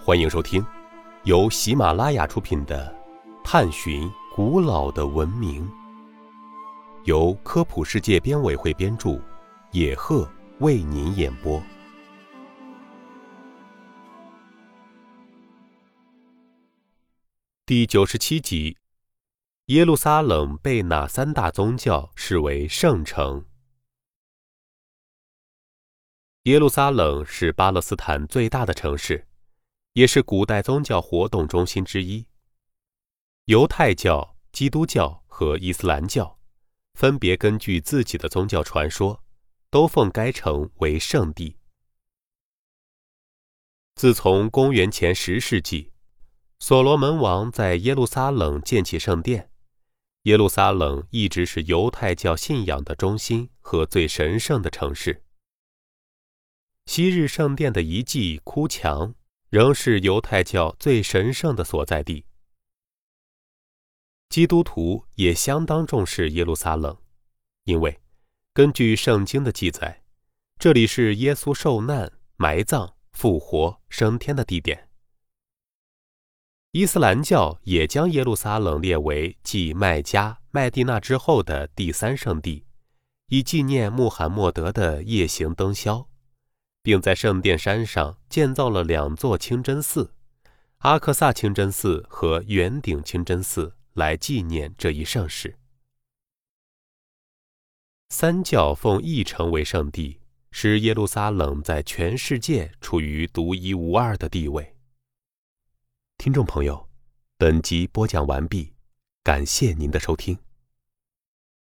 欢迎收听由喜马拉雅出品的《探寻古老的文明》，由科普世界编委会编著，野鹤为您演播。第九十七集：耶路撒冷被哪三大宗教视为圣城？耶路撒冷是巴勒斯坦最大的城市，也是古代宗教活动中心之一。犹太教、基督教和伊斯兰教分别根据自己的宗教传说，都奉该城为圣地。自从公元前十世纪，所罗门王在耶路撒冷建起圣殿，耶路撒冷一直是犹太教信仰的中心和最神圣的城市。昔日圣殿的遗迹哭墙，仍是犹太教最神圣的所在地。基督徒也相当重视耶路撒冷，因为根据圣经的记载，这里是耶稣受难、埋葬、复活、升天的地点。伊斯兰教也将耶路撒冷列为继麦加、麦地那之后的第三圣地，以纪念穆罕默德的夜行灯宵。并在圣殿山上建造了两座清真寺，阿克萨清真寺和圆顶清真寺，来纪念这一盛事。三教奉一城为圣地，使耶路撒冷在全世界处于独一无二的地位。听众朋友，本集播讲完毕，感谢您的收听。